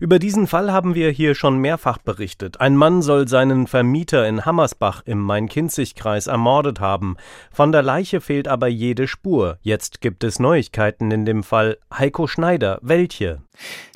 Über diesen Fall haben wir hier schon mehrfach berichtet. Ein Mann soll seinen Vermieter in Hammersbach im Main-Kinzig-Kreis ermordet haben. Von der Leiche fehlt aber jede Spur. Jetzt gibt es Neuigkeiten in dem Fall. Heiko Schneider, welche?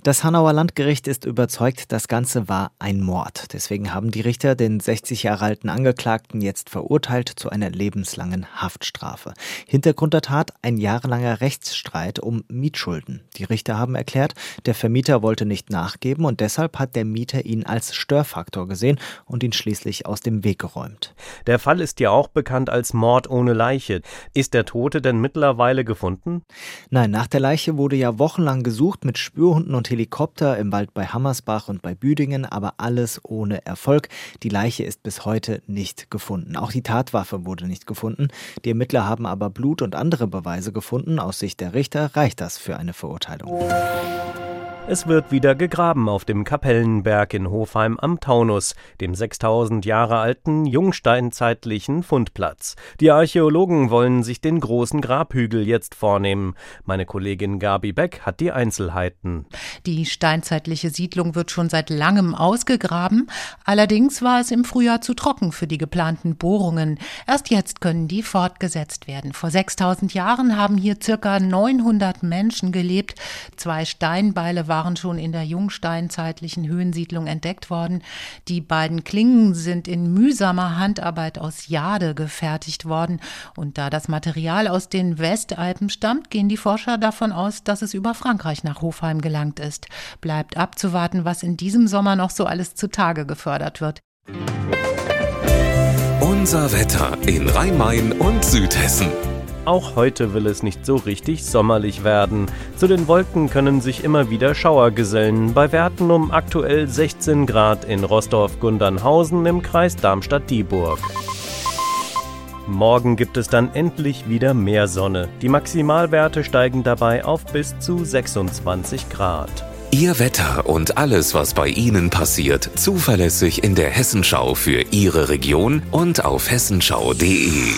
Das Hanauer Landgericht ist überzeugt, das Ganze war ein Mord. Deswegen haben die Richter den 60 Jahre alten Angeklagten jetzt verurteilt zu einer lebenslangen Haftstrafe. Hintergrund der Tat ein jahrelanger Rechtsstreit um Mietschulden. Die Richter haben erklärt, der Vermieter wollte nicht nachgeben und deshalb hat der Mieter ihn als Störfaktor gesehen und ihn schließlich aus dem Weg geräumt. Der Fall ist ja auch bekannt als Mord ohne Leiche. Ist der Tote denn mittlerweile gefunden? Nein, nach der Leiche wurde ja wochenlang gesucht mit Spür Spürhunden und Helikopter im Wald bei Hammersbach und bei Büdingen, aber alles ohne Erfolg. Die Leiche ist bis heute nicht gefunden. Auch die Tatwaffe wurde nicht gefunden. Die Ermittler haben aber Blut und andere Beweise gefunden. Aus Sicht der Richter reicht das für eine Verurteilung. Es wird wieder gegraben auf dem Kapellenberg in Hofheim am Taunus, dem 6000 Jahre alten jungsteinzeitlichen Fundplatz. Die Archäologen wollen sich den großen Grabhügel jetzt vornehmen. Meine Kollegin Gabi Beck hat die Einzelheiten. Die steinzeitliche Siedlung wird schon seit langem ausgegraben. Allerdings war es im Frühjahr zu trocken für die geplanten Bohrungen. Erst jetzt können die fortgesetzt werden. Vor 6000 Jahren haben hier circa 900 Menschen gelebt. Zwei Steinbeile waren schon in der jungsteinzeitlichen Höhensiedlung entdeckt worden. Die beiden Klingen sind in mühsamer Handarbeit aus Jade gefertigt worden. Und da das Material aus den Westalpen stammt, gehen die Forscher davon aus, dass es über Frankreich nach Hofheim gelangt ist. Bleibt abzuwarten, was in diesem Sommer noch so alles zutage gefördert wird. Unser Wetter in Rhein-Main und Südhessen. Auch heute will es nicht so richtig sommerlich werden. Zu den Wolken können sich immer wieder Schauer gesellen, bei Werten um aktuell 16 Grad in Rostorf-Gundernhausen im Kreis Darmstadt-Dieburg. Morgen gibt es dann endlich wieder mehr Sonne. Die Maximalwerte steigen dabei auf bis zu 26 Grad. Ihr Wetter und alles, was bei Ihnen passiert, zuverlässig in der Hessenschau für Ihre Region und auf hessenschau.de.